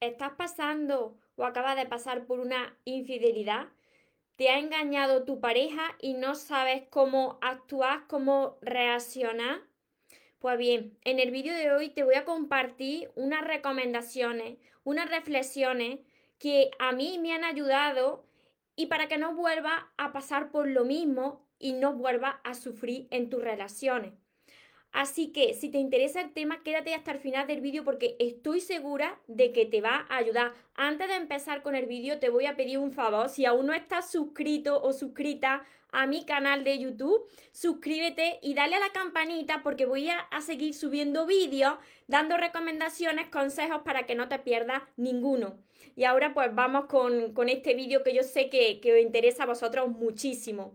¿Estás pasando o acabas de pasar por una infidelidad? ¿Te ha engañado tu pareja y no sabes cómo actuar, cómo reaccionar? Pues bien, en el vídeo de hoy te voy a compartir unas recomendaciones, unas reflexiones que a mí me han ayudado y para que no vuelvas a pasar por lo mismo y no vuelvas a sufrir en tus relaciones. Así que si te interesa el tema, quédate hasta el final del vídeo porque estoy segura de que te va a ayudar. Antes de empezar con el vídeo, te voy a pedir un favor. Si aún no estás suscrito o suscrita a mi canal de YouTube, suscríbete y dale a la campanita porque voy a, seguir subiendo vídeos, dando recomendaciones, consejos para que no te pierdas ninguno. Y ahora pues vamos con, este vídeo que yo sé que, que os interesa a vosotros muchísimo.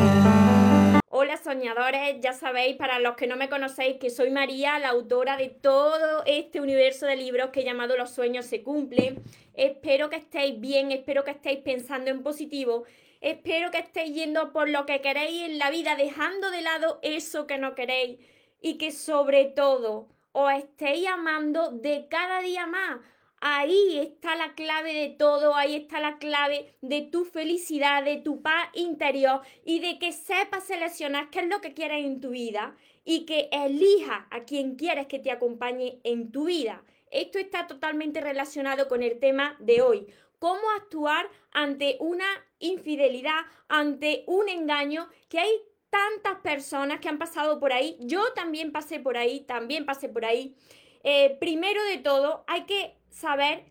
Soñadores, ya sabéis, para los que no me conocéis, que soy María, la autora de todo este universo de libros que he llamado Los sueños se cumplen. Espero que estéis bien, espero que estéis pensando en positivo, espero que estéis yendo por lo que queréis en la vida, dejando de lado eso que no queréis. Y que sobre todo os estéis amando de cada día más Ahí está la clave de todo, ahí está la clave de tu felicidad, de tu paz interior y de que sepas seleccionar qué es lo que quieres en tu vida y que elijas a quien quieres que te acompañe en tu vida. Esto está totalmente relacionado con el tema de hoy. Cómo actuar ante una infidelidad, ante un engaño, que hay tantas personas que han pasado por ahí. Yo también pasé por ahí, también pasé por ahí. Eh, primero de todo, hay que saber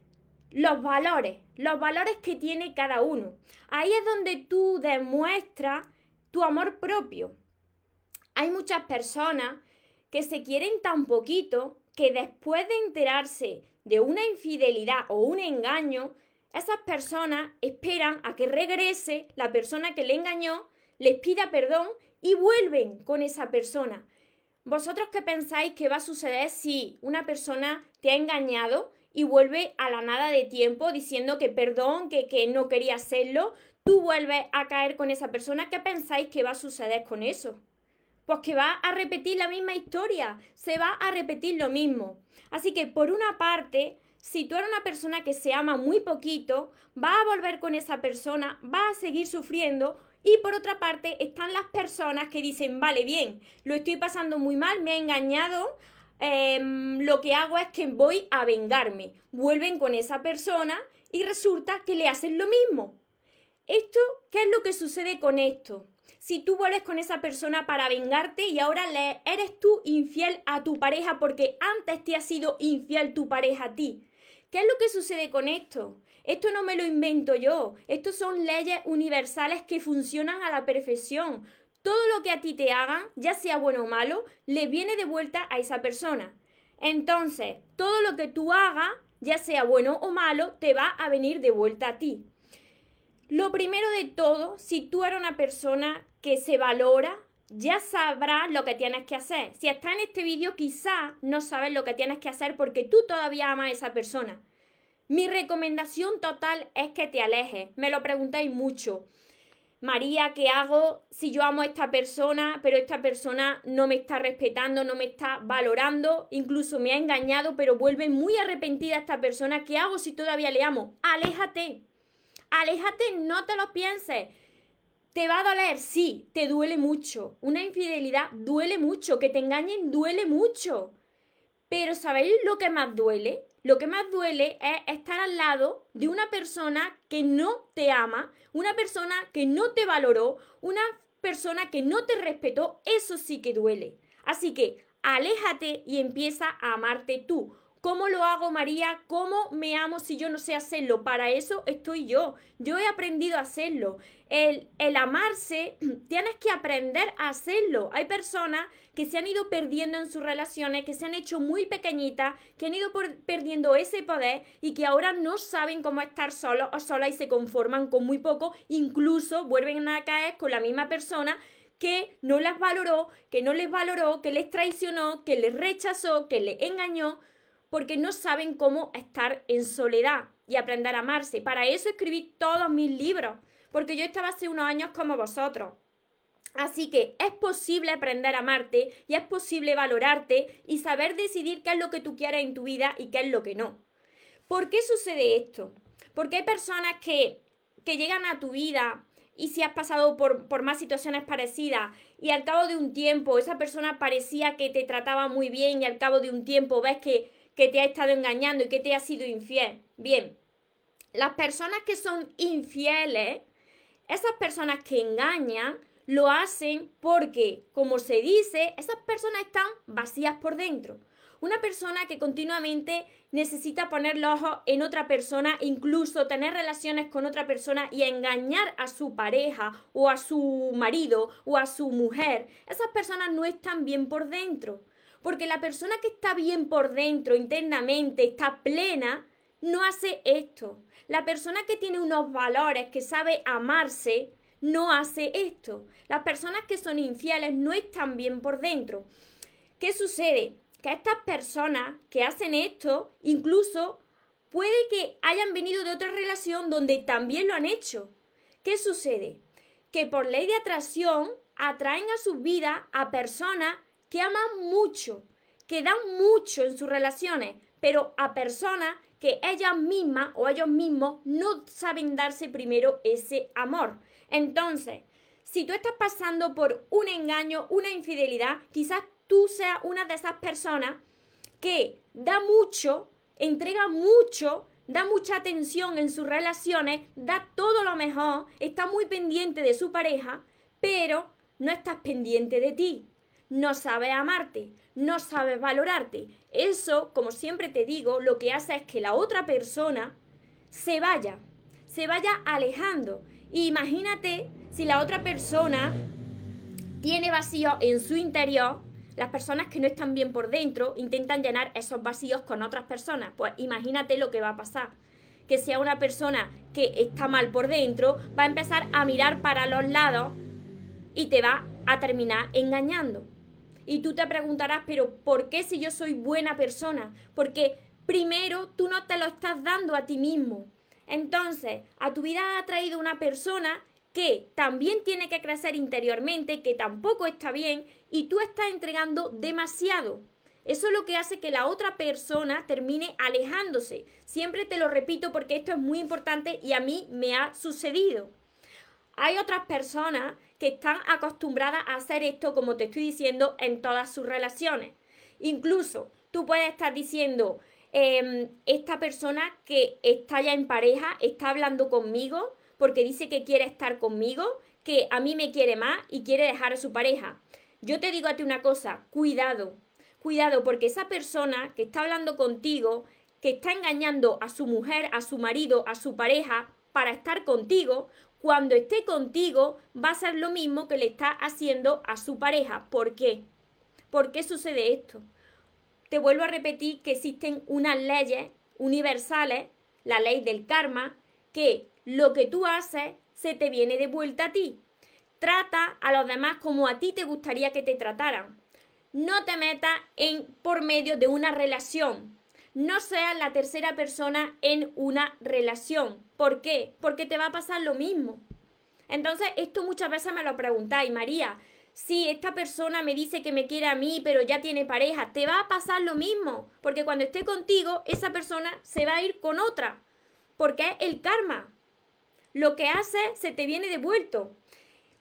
los valores, los valores que tiene cada uno. Ahí es donde tú demuestras tu amor propio. Hay muchas personas que se quieren tan poquito que después de enterarse de una infidelidad o un engaño, esas personas esperan a que regrese la persona que le engañó, les pida perdón y vuelven con esa persona. ¿Vosotros qué pensáis que va a suceder si una persona te ha engañado y vuelve a la nada de tiempo diciendo que perdón, que, que no quería hacerlo, tú vuelves a caer con esa persona, ¿qué pensáis que va a suceder con eso? Pues que va a repetir la misma historia, se va a repetir lo mismo. Así que por una parte, si tú eres una persona que se ama muy poquito, va a volver con esa persona, va a seguir sufriendo. Y por otra parte están las personas que dicen, vale, bien, lo estoy pasando muy mal, me ha engañado, Em, lo que hago es que voy a vengarme. Vuelven con esa persona y resulta que le hacen lo mismo. Esto, ¿qué es lo que sucede con esto? Si tú vuelves con esa persona para vengarte y ahora le eres tú infiel a tu pareja porque antes te ha sido infiel tu pareja a ti. ¿Qué es lo que sucede con esto? Esto no me lo invento yo. Estos son leyes universales que funcionan a la perfección todo lo que a ti te hagan, ya sea bueno o malo, le viene de vuelta a esa persona. Entonces, todo lo que tú hagas, ya sea bueno o malo, te va a venir de vuelta a ti. Lo primero de todo, si tú eres una persona que se valora, ya sabrás lo que tienes que hacer. Si estás en este vídeo, quizá no sabes lo que tienes que hacer porque tú todavía amas a esa persona. Mi recomendación total es que te alejes. Me lo preguntáis mucho. María, ¿qué hago si yo amo a esta persona, pero esta persona no me está respetando, no me está valorando, incluso me ha engañado, pero vuelve muy arrepentida esta persona? ¿Qué hago si todavía le amo? Aléjate. Aléjate, no te lo pienses. ¿Te va a doler? Sí, te duele mucho. Una infidelidad duele mucho. Que te engañen duele mucho. Pero ¿sabéis lo que más duele? Lo que más duele es estar al lado de una persona que no te ama, una persona que no te valoró, una persona que no te respetó. Eso sí que duele. Así que aléjate y empieza a amarte tú. ¿Cómo lo hago, María? ¿Cómo me amo si yo no sé hacerlo? Para eso estoy yo. Yo he aprendido a hacerlo. El, amarse, tienes que aprender a hacerlo. Hay personas que se han ido perdiendo en sus relaciones, que se han hecho muy pequeñitas, que han ido perdiendo ese poder y que ahora no saben cómo estar solos o solas y se conforman con muy poco, incluso vuelven a caer con la misma persona que no las valoró, que no les valoró, que les traicionó, que les rechazó, que les engañó porque no saben cómo estar en soledad y aprender a amarse. Para eso escribí todos mis libros, porque yo estaba hace unos años como vosotros. Así que es posible aprender a amarte y es posible valorarte y saber decidir qué es lo que tú quieres en tu vida y qué es lo que no. ¿Por qué sucede esto? Porque hay personas que, que llegan a tu vida y si has pasado por, por, más situaciones parecidas y al cabo de un tiempo esa persona parecía que te trataba muy bien y al cabo de un tiempo ves que que te ha estado engañando y que te ha sido infiel. Bien, las personas que son infieles, esas personas que engañan, lo hacen porque, como se dice, esas personas están vacías por dentro. Una persona que continuamente necesita poner los ojos en otra persona, incluso tener relaciones con otra persona y engañar a su pareja o a su marido o a su mujer, esas personas no están bien por dentro. Porque la persona que está bien por dentro, internamente, está plena, no hace esto. La persona que tiene unos valores, que sabe amarse, no hace esto. Las personas que son infieles no están bien por dentro. ¿Qué sucede? Que estas personas que hacen esto, incluso puede que hayan venido de otra relación donde también lo han hecho. ¿Qué sucede? Que por ley de atracción atraen a su vida a personas que aman mucho, que dan mucho en sus relaciones, pero a personas que ellas mismas o ellos mismos no saben darse primero ese amor. Entonces, si tú estás pasando por un engaño, una infidelidad, quizás tú seas una de esas personas que da mucho, entrega mucho, da mucha atención en sus relaciones, da todo lo mejor, está muy pendiente de su pareja, pero no estás pendiente de ti no sabes amarte, no sabes valorarte. Eso, como siempre te digo, lo que hace es que la otra persona se vaya, se vaya alejando. imagínate si la otra persona tiene vacío en su interior, las personas que no están bien por dentro intentan llenar esos vacíos con otras personas. Pues imagínate lo que va a pasar. Que sea una persona que está mal por dentro, va a empezar a mirar para los lados y te va a terminar engañando. Y tú te preguntarás, pero ¿por qué si yo soy buena persona? Porque primero tú no te lo estás dando a ti mismo. Entonces, a tu vida ha traído una persona que también tiene que crecer interiormente, que tampoco está bien, y tú estás entregando demasiado. Eso es lo que hace que la otra persona termine alejándose. Siempre te lo repito porque esto es muy importante y a mí me ha sucedido. Hay otras personas que están acostumbradas a hacer esto, como te estoy diciendo, en todas sus relaciones. Incluso tú puedes estar diciendo, em, esta persona que está ya en pareja está hablando conmigo porque dice que quiere estar conmigo, que a mí me quiere más y quiere dejar a su pareja. Yo te digo a ti una cosa, cuidado, cuidado, porque esa persona que está hablando contigo, que está engañando a su mujer, a su marido, a su pareja para estar contigo, cuando esté contigo va a ser lo mismo que le está haciendo a su pareja. ¿Por qué? ¿Por qué sucede esto? Te vuelvo a repetir que existen unas leyes universales, la ley del karma, que lo que tú haces se te viene de vuelta a ti. Trata a los demás como a ti te gustaría que te trataran. No te metas en por medio de una relación no seas la tercera persona en una relación. ¿Por qué? Porque te va a pasar lo mismo. Entonces, esto muchas veces me lo preguntáis, María. Si esta persona me dice que me quiere a mí, pero ya tiene pareja, te va a pasar lo mismo. Porque cuando esté contigo, esa persona se va a ir con otra. Porque es el karma. Lo que hace se te viene devuelto.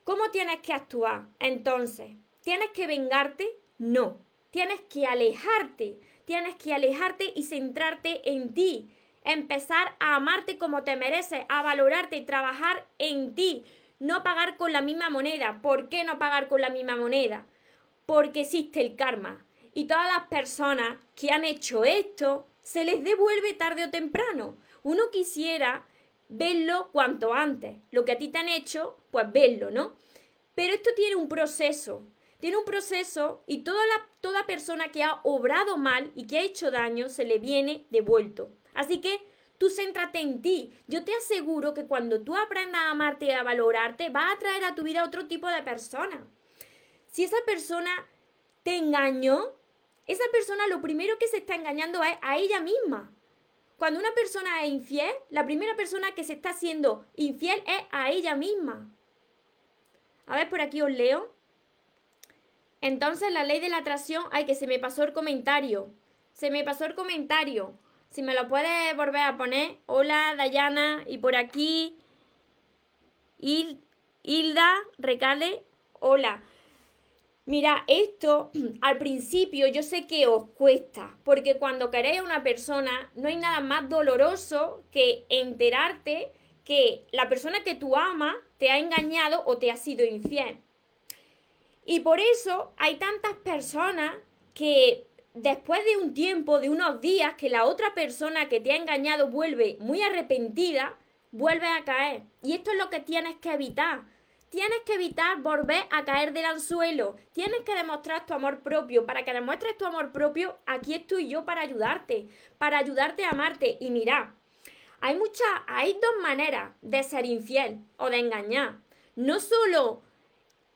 ¿Cómo tienes que actuar? Entonces, ¿tienes que vengarte? No. Tienes que alejarte tienes que alejarte y centrarte en ti. Empezar a amarte como te mereces, a valorarte y trabajar en ti. No pagar con la misma moneda. ¿Por qué no pagar con la misma moneda? Porque existe el karma. Y todas las personas que han hecho esto se les devuelve tarde o temprano. Uno quisiera verlo cuanto antes. Lo que a ti te han hecho, pues verlo, ¿no? Pero esto tiene un proceso. Tiene un proceso y toda, la, toda persona que ha obrado mal y que ha hecho daño se le viene devuelto. Así que tú céntrate en ti. Yo te aseguro que cuando tú aprendas a amarte y a valorarte, va a traer a tu vida otro tipo de persona. Si esa persona te engañó, esa persona lo primero que se está engañando es a ella misma. Cuando una persona es infiel, la primera persona que se está haciendo infiel es a ella misma. A ver, por aquí os leo. Entonces, la ley de la atracción, ay, que se me pasó el comentario. Se me pasó el comentario. Si me lo puedes volver a poner. Hola, Dayana. Y por aquí, Hilda Recale. Hola. Mira, esto al principio yo sé que os cuesta, porque cuando queréis a una persona no hay nada más doloroso que enterarte que la persona que tú amas te ha engañado o te ha sido infiel. Y por eso hay tantas personas que después de un tiempo, de unos días, que la otra persona que te ha engañado vuelve muy arrepentida, vuelve a caer. Y esto es lo que tienes que evitar. Tienes que evitar volver a caer del anzuelo. Tienes que demostrar tu amor propio. Para que demuestres tu amor propio, aquí estoy yo para ayudarte, para ayudarte a amarte. Y mira, hay muchas, hay dos maneras de ser infiel o de engañar. No solo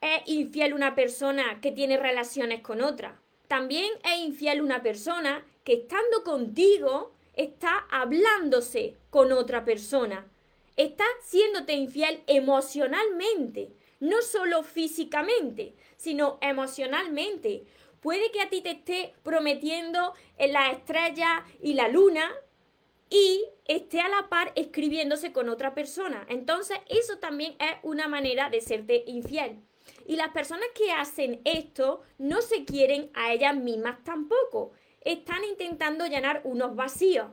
es infiel una persona que tiene relaciones con otra. También es infiel una persona que estando contigo está hablándose con otra persona Estás siéndote infiel emocionalmente, no solo físicamente, sino emocionalmente. Puede que a ti te esté prometiendo en la estrella y la luna y esté a la par escribiéndose con otra persona. Entonces, eso también es una manera de serte infiel. Y las personas que hacen esto no se quieren a ellas mismas tampoco. Están intentando llenar unos vacíos.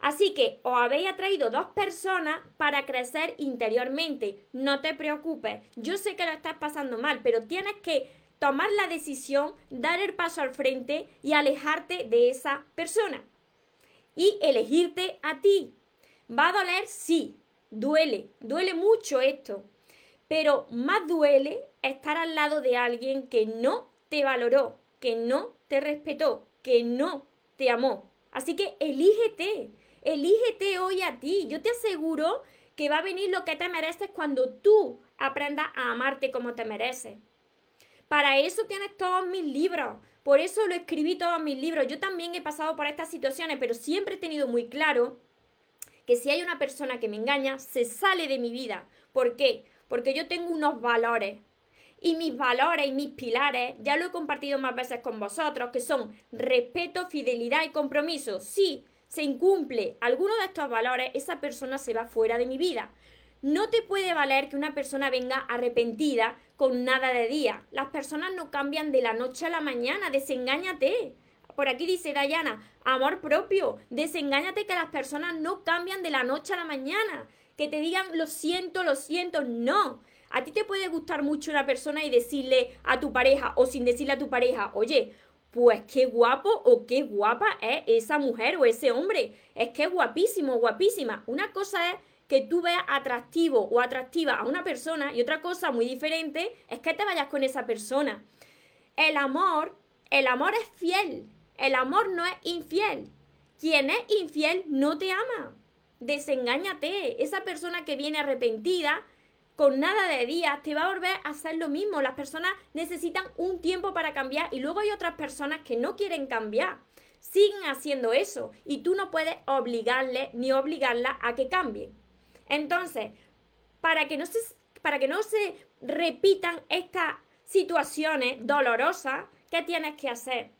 Así que os habéis atraído dos personas para crecer interiormente. No te preocupes. Yo sé que lo estás pasando mal, pero tienes que tomar la decisión, dar el paso al frente y alejarte de esa persona. Y elegirte a ti. ¿Va a doler? Sí. Duele. Duele mucho esto. Pero más duele estar al lado de alguien que no te valoró, que no te respetó, que no te amó. Así que elígete. Elígete hoy a ti. Yo te aseguro que va a venir lo que te mereces cuando tú aprendas a amarte como te mereces. Para eso tienes todos mis libros. Por eso lo escribí todos mis libros. Yo también he pasado por estas situaciones, pero siempre he tenido muy claro que si hay una persona que me engaña, se sale de mi vida. ¿Por qué? Porque yo tengo unos valores. Y mis valores y mis pilares, ya lo he compartido más veces con vosotros, que son respeto, fidelidad y compromiso. Sí, se incumple alguno de estos valores, esa persona se va fuera de mi vida. No te puede valer que una persona venga arrepentida con nada de día. Las personas no cambian de la noche a la mañana, desengáñate. Por aquí dice Dayana, amor propio, desengáñate que las personas no cambian de la noche a la mañana. Que te digan lo siento, lo siento, no. A ti te puede gustar mucho una persona y decirle a tu pareja o sin decirle a tu pareja, oye, pues qué guapo o qué guapa es esa mujer o ese hombre. Es que es guapísimo, guapísima. Una cosa es que tú veas atractivo o atractiva a una persona y otra cosa muy diferente es que te vayas con esa persona. El amor, el amor es fiel. El amor no es infiel. Quien es infiel no te ama. Desengáñate. Esa persona que viene arrepentida con nada de días, te va a volver a hacer lo mismo. Las personas necesitan un tiempo para cambiar y luego hay otras personas que no quieren cambiar. Siguen haciendo eso y tú no puedes obligarle ni obligarla a que cambie. Entonces, para que no se, para que no se repitan estas situaciones dolorosas, ¿qué tienes que hacer?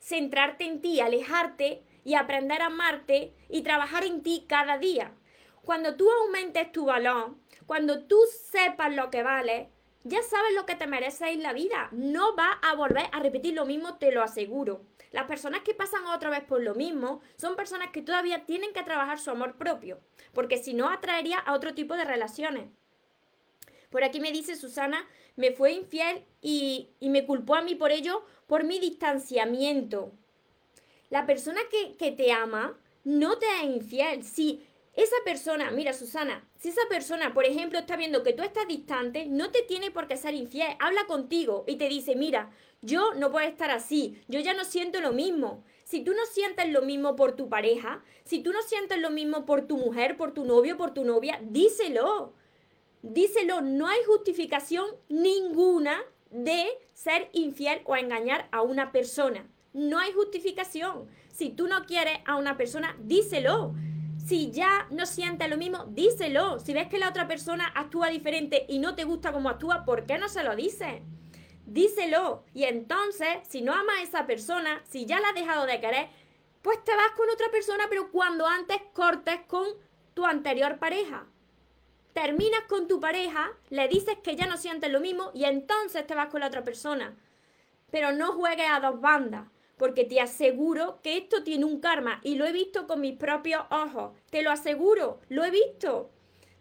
Centrarte en ti, alejarte y aprender a amarte y trabajar en ti cada día. Cuando tú aumentes tu valor, cuando tú sepas lo que vale, ya sabes lo que te mereces en la vida. No vas a volver a repetir lo mismo, te lo aseguro. Las personas que pasan otra vez por lo mismo son personas que todavía tienen que trabajar su amor propio, porque si no atraería a otro tipo de relaciones. Por aquí me dice Susana, me fue infiel y, y me culpó a mí por ello, por mi distanciamiento. La persona que, que te ama no te es infiel. Si esa persona, mira Susana, si esa persona, por ejemplo, está viendo que tú estás distante, no te tiene por qué ser infiel. Habla contigo y te dice, mira, yo no puedo estar así, yo ya no siento lo mismo. Si tú no sientes lo mismo por tu pareja, si tú no sientes lo mismo por tu mujer, por tu novio, por tu novia, díselo. Díselo, no hay justificación ninguna de ser infiel o engañar a una persona. No hay justificación. Si tú no quieres a una persona, díselo. Si ya no sientes lo mismo, díselo. Si ves que la otra persona actúa diferente y no te gusta cómo actúa, ¿por qué no se lo dices? Díselo. Y entonces, si no amas a esa persona, si ya la has dejado de querer, pues te vas con otra persona, pero cuando antes cortes con tu anterior pareja. Terminas con tu pareja, le dices que ya no sientes lo mismo y entonces te vas con la otra persona. Pero no juegues a dos bandas porque te aseguro que esto tiene un karma y lo he visto con mis propios ojos, te lo aseguro, lo he visto.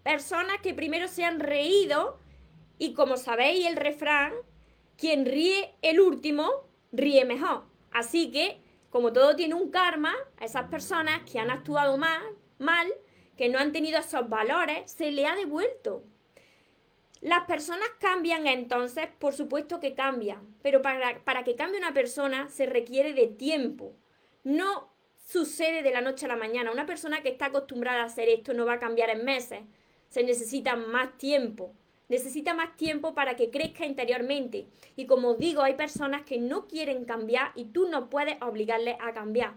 Personas que primero se han reído y como sabéis el refrán, quien ríe el último, ríe mejor. Así que, como todo tiene un karma, a esas personas que han actuado mal, mal, que no han tenido esos valores, se le ha devuelto. Las personas cambian entonces, por supuesto que cambian, pero para, para, que cambie una persona se requiere de tiempo. No sucede de la noche a la mañana. Una persona que está acostumbrada a hacer esto no va a cambiar en meses. Se necesita más tiempo. Necesita más tiempo para que crezca interiormente. Y como digo, hay personas que no quieren cambiar y tú no puedes obligarles a cambiar.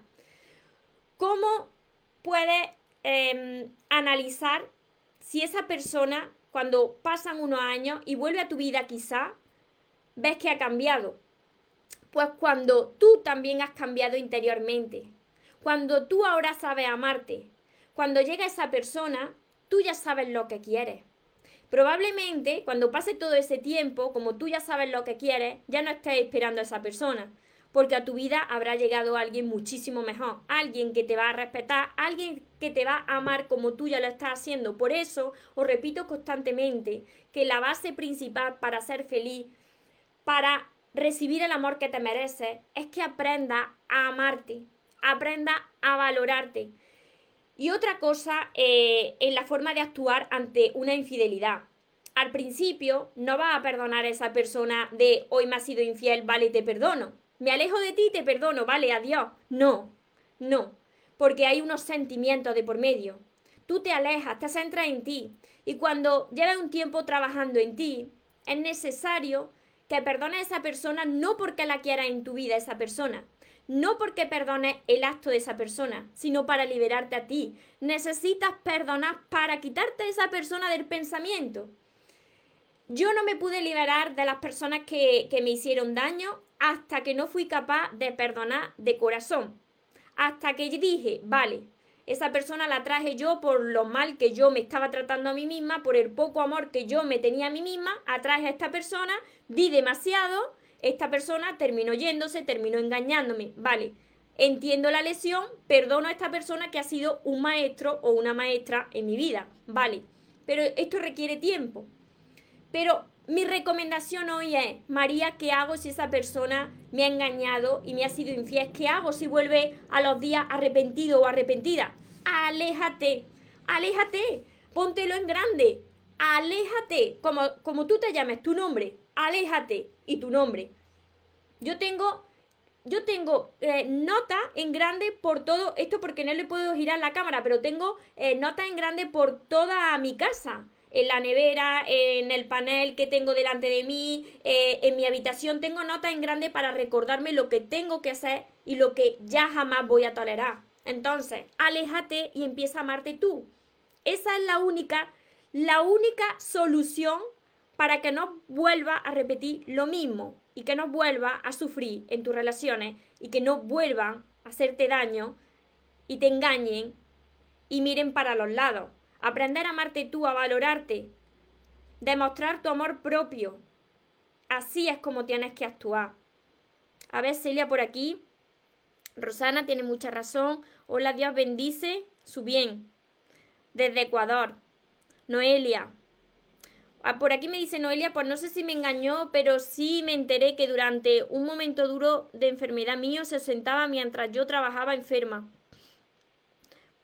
¿Cómo puedes eh, analizar si esa persona cuando pasan unos años y vuelve a tu vida quizá, ves que ha cambiado. Pues cuando tú también has cambiado interiormente, cuando tú ahora sabes amarte, cuando llega esa persona, tú ya sabes lo que quieres. Probablemente cuando pase todo ese tiempo, como tú ya sabes lo que quieres, ya no estés esperando a esa persona, porque a tu vida habrá llegado alguien muchísimo mejor, alguien que te va a respetar, alguien que te va a amar como tú ya lo estás haciendo. Por eso os repito constantemente que la base principal para ser feliz, para recibir el amor que te mereces, es que aprenda a amarte, aprenda a valorarte. Y otra cosa eh, en la forma de actuar ante una infidelidad. Al principio no vas a perdonar a esa persona de hoy me ha sido infiel, vale, te perdono me alejo de ti, te perdono, vale, adiós. No, no, porque hay unos sentimientos de por medio. Tú te alejas, te centras en ti. Y cuando llevas un tiempo trabajando en ti, es necesario que perdones a esa persona no porque la quieras en tu vida esa persona, no porque perdones el acto de esa persona, sino para liberarte a ti. Necesitas perdonar para quitarte a esa persona del pensamiento. Yo no me pude liberar de las personas que, que me hicieron daño hasta que no fui capaz de perdonar de corazón. Hasta que dije, vale, esa persona la traje yo por lo mal que yo me estaba tratando a mí misma, por el poco amor que yo me tenía a mí misma, atraje a esta persona, di demasiado, esta persona terminó yéndose, terminó engañándome, vale. Entiendo la lesión, perdono a esta persona que ha sido un maestro o una maestra en mi vida, vale. Pero esto requiere tiempo. Pero mi recomendación hoy es, María, ¿qué hago si esa persona me ha engañado y me ha sido infiel? ¿Qué hago si vuelve a los días arrepentido o arrepentida? Aléjate, aléjate, póntelo en grande, aléjate, como, como tú te llames, tu nombre, aléjate y tu nombre. Yo tengo, yo tengo eh, nota en grande por todo esto porque no le puedo girar la cámara, pero tengo eh, nota en grande por toda mi casa en la nevera, en el panel que tengo delante de mí, eh, en mi habitación. Tengo notas en grande para recordarme lo que tengo que hacer y lo que ya jamás voy a tolerar. Entonces, aléjate y empieza a amarte tú. Esa es la única, la única solución para que no vuelva a repetir lo mismo y que no vuelva a sufrir en tus relaciones y que no vuelvan a hacerte daño y te engañen y miren para los lados aprender a amarte tú, a valorarte, demostrar tu amor propio. Así es como tienes que actuar. A ver, Celia por aquí. Rosana tiene mucha razón. Hola, Dios bendice su bien. Desde Ecuador. Noelia. Ah, por aquí me dice Noelia, pues no sé si me engañó, pero sí me enteré que durante un momento duro de enfermedad mío se sentaba mientras yo trabajaba enferma.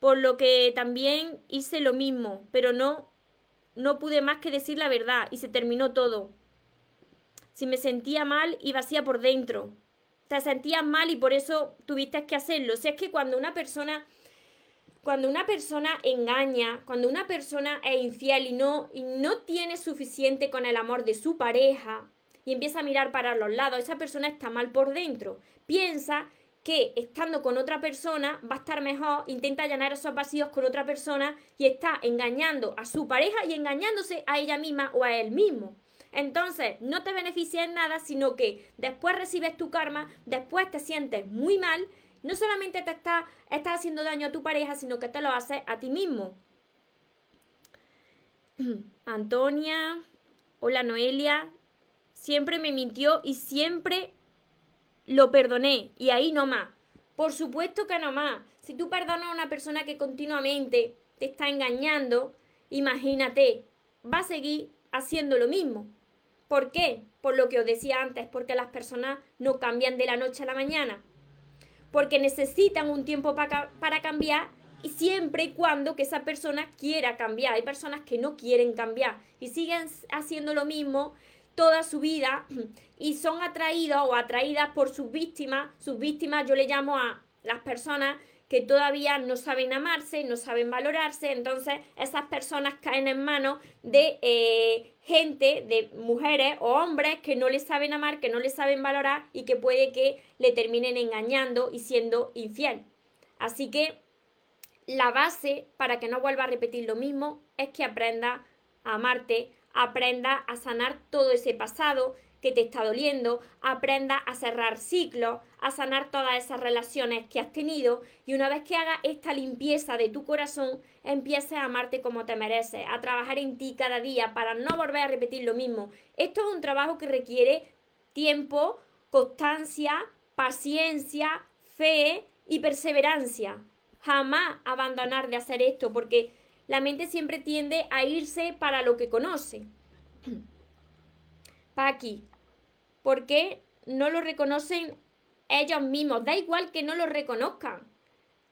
Por lo que también hice lo mismo, pero no, no pude más que decir la verdad y se terminó todo. Si me sentía mal y vacía por dentro. Te sentías mal y por eso tuviste que hacerlo. O sea, es que cuando una persona cuando una persona engaña, cuando una persona es infiel y no, y no tiene suficiente con el amor de su pareja y empieza a mirar para los lados, esa persona está mal por dentro. Piensa que estando con otra persona va a estar mejor, intenta llenar esos vacíos con otra persona y está engañando a su pareja y engañándose a ella misma o a él mismo. Entonces, no te beneficia en nada, sino que después recibes tu karma, después te sientes muy mal no solamente te está, estás haciendo daño a tu pareja, sino que te lo haces a ti mismo. Antonia, hola Noelia, siempre me mintió y siempre lo perdoné y ahí no más. Por supuesto que no más. Si tú perdonas a una persona que continuamente te está engañando, imagínate, va a seguir haciendo lo mismo. ¿Por qué? Por lo que os decía antes, porque las personas no cambian de la noche a la mañana porque necesitan un tiempo para cambiar y siempre y cuando que esa persona quiera cambiar. Hay personas que no quieren cambiar y siguen haciendo lo mismo toda su vida y son atraídos o atraídas por sus víctimas. Sus víctimas yo le llamo a las personas que todavía no saben amarse, no saben valorarse, entonces esas personas caen en manos de eh, gente, de mujeres o hombres que no les saben amar, que no les saben valorar y que puede que le terminen engañando y siendo infiel. Así que la base para que no vuelva a repetir lo mismo es que aprenda a amarte, aprenda a sanar todo ese pasado, que te está doliendo, aprenda a cerrar ciclos, a sanar todas esas relaciones que has tenido y una vez que haga esta limpieza de tu corazón, empieces a amarte como te mereces, a trabajar en ti cada día para no volver a repetir lo mismo. Esto es un trabajo que requiere tiempo, constancia, paciencia, fe y perseverancia. Jamás abandonar de hacer esto porque la mente siempre tiende a irse para lo que conoce. Paqui, ¿Por qué no lo reconocen ellos mismos? Da igual que no lo reconozcan.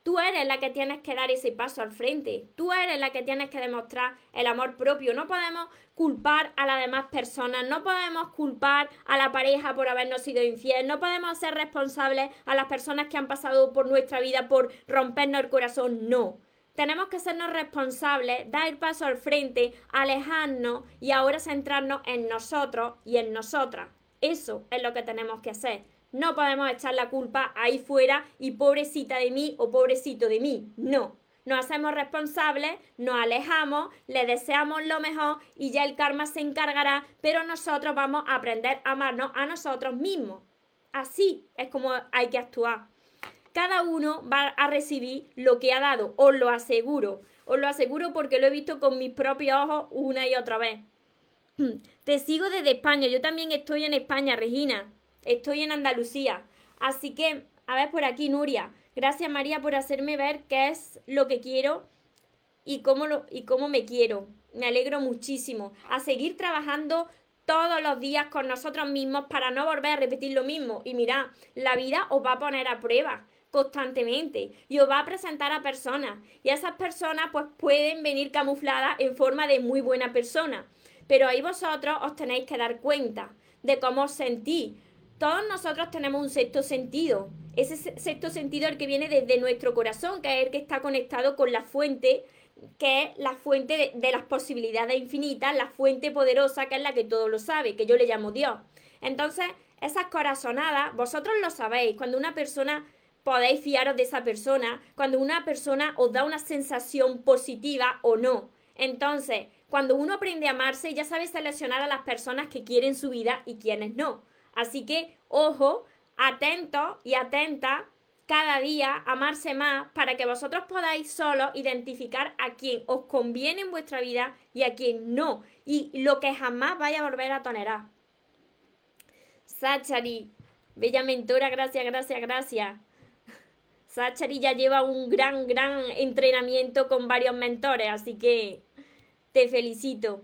Tú eres la que tienes que dar ese paso al frente. Tú eres la que tienes que demostrar el amor propio. No podemos culpar a las demás personas. No podemos culpar a la pareja por habernos sido infiel. No podemos ser responsables a las personas que han pasado por nuestra vida por rompernos el corazón. No. Tenemos que sernos responsables, dar paso al frente, alejarnos y ahora centrarnos en nosotros y en nosotras. Eso es lo que tenemos que hacer. No podemos echar la culpa ahí fuera y pobrecita de mí o pobrecito de mí. No. Nos hacemos responsables, nos alejamos, le deseamos lo mejor y ya el karma se encargará, pero nosotros vamos a aprender a amarnos a nosotros mismos. Así es como hay que actuar. Cada uno va a recibir lo que ha dado, os lo aseguro. Os lo aseguro porque lo he visto con mis propios ojos una y otra vez. Te sigo desde España. Yo también estoy en España, Regina. Estoy en Andalucía. Así que, a ver por aquí, Nuria. Gracias, María, por hacerme ver qué es lo que quiero y cómo, y cómo me quiero. Me alegro muchísimo. A seguir trabajando todos los días con nosotros mismos para no volver a repetir lo mismo. Y mira, la vida os va a poner a prueba constantemente y os va a presentar a personas y esas personas pues pueden venir camufladas en forma de muy buena persona pero ahí vosotros os tenéis que dar cuenta de cómo os sentís. Todos nosotros tenemos un sexto sentido. Ese sexto sentido es el que viene desde nuestro corazón, que es el que está conectado con la fuente, que es la fuente de, las posibilidades infinitas, la fuente poderosa, que es la que todo lo sabe, que yo le llamo Dios. Entonces, esas corazonadas, vosotros lo sabéis, cuando una persona podéis fiaros de esa persona, cuando una persona os da una sensación positiva o no. Entonces, cuando uno aprende a amarse, ya sabe seleccionar a las personas que quieren su vida y quienes no. Así que, ojo, atento y atenta cada día amarse más para que vosotros podáis solo identificar a quién os conviene en vuestra vida y a quién no. Y lo que jamás vaya a volver a tolerar. Sachari, bella mentora, gracias, gracias, gracias. Sachari ya lleva un gran, gran entrenamiento con varios mentores, así que te felicito.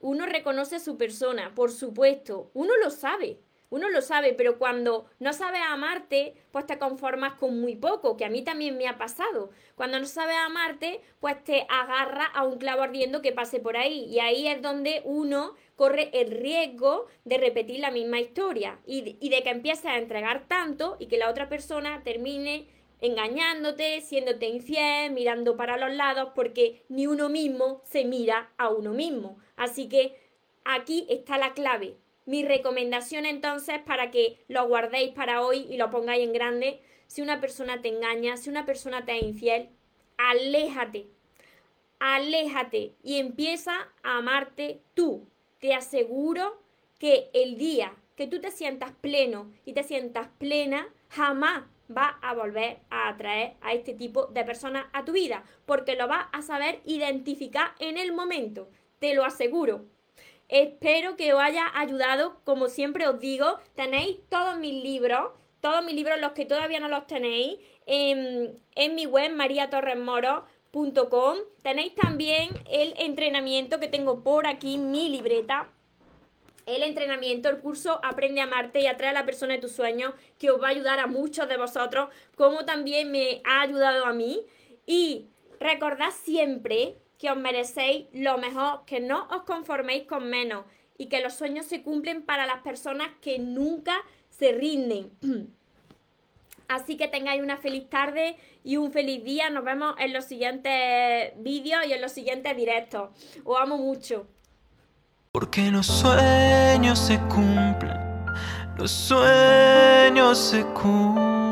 uno reconoce su persona, por supuesto, uno lo sabe, uno lo sabe, pero cuando no sabes amarte, pues te conformas con muy poco, que a mí también me ha pasado. Cuando no sabes amarte, pues te agarra a un clavo ardiendo que pase por ahí. Y ahí es donde uno corre el riesgo de repetir la misma historia y, y de que empieces a entregar tanto y que la otra persona termine engañándote, siéndote infiel, mirando para los lados, porque ni uno mismo se mira a uno mismo. Así que aquí está la clave. Mi recomendación entonces para que lo guardéis para hoy y lo pongáis en grande, si una persona te engaña, si una persona te es infiel, aléjate, aléjate y empieza a amarte tú. Te aseguro que el día que tú te sientas pleno y te sientas plena, jamás va a volver a atraer a este tipo de personas a tu vida, porque lo vas a saber identificar en el momento, te lo aseguro. Espero que os haya ayudado, como siempre os digo, tenéis todos mis libros, todos mis libros, los que todavía no los tenéis, en, mi web mariatorresmoro.com. Tenéis también el entrenamiento que tengo por aquí, mi libreta, el entrenamiento, el curso Aprende a amarte y atrae a la persona de tus sueños, que os va a ayudar a muchos de vosotros, como también me ha ayudado a mí. Y recordad siempre que os merecéis lo mejor, que no os conforméis con menos y que los sueños se cumplen para las personas que nunca se rinden. Así que tengáis una feliz tarde y un feliz día. Nos vemos en los siguientes vídeos y en los siguientes directos. Os amo mucho. Porque los sueños se cumplen, los sueños se cumplen.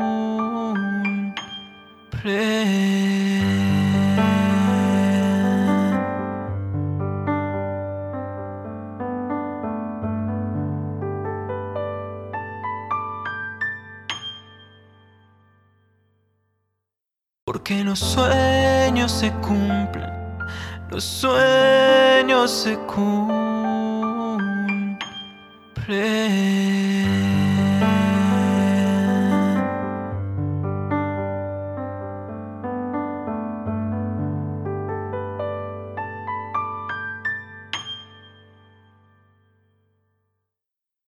Los sueños se cumplen, los sueños se cumplen.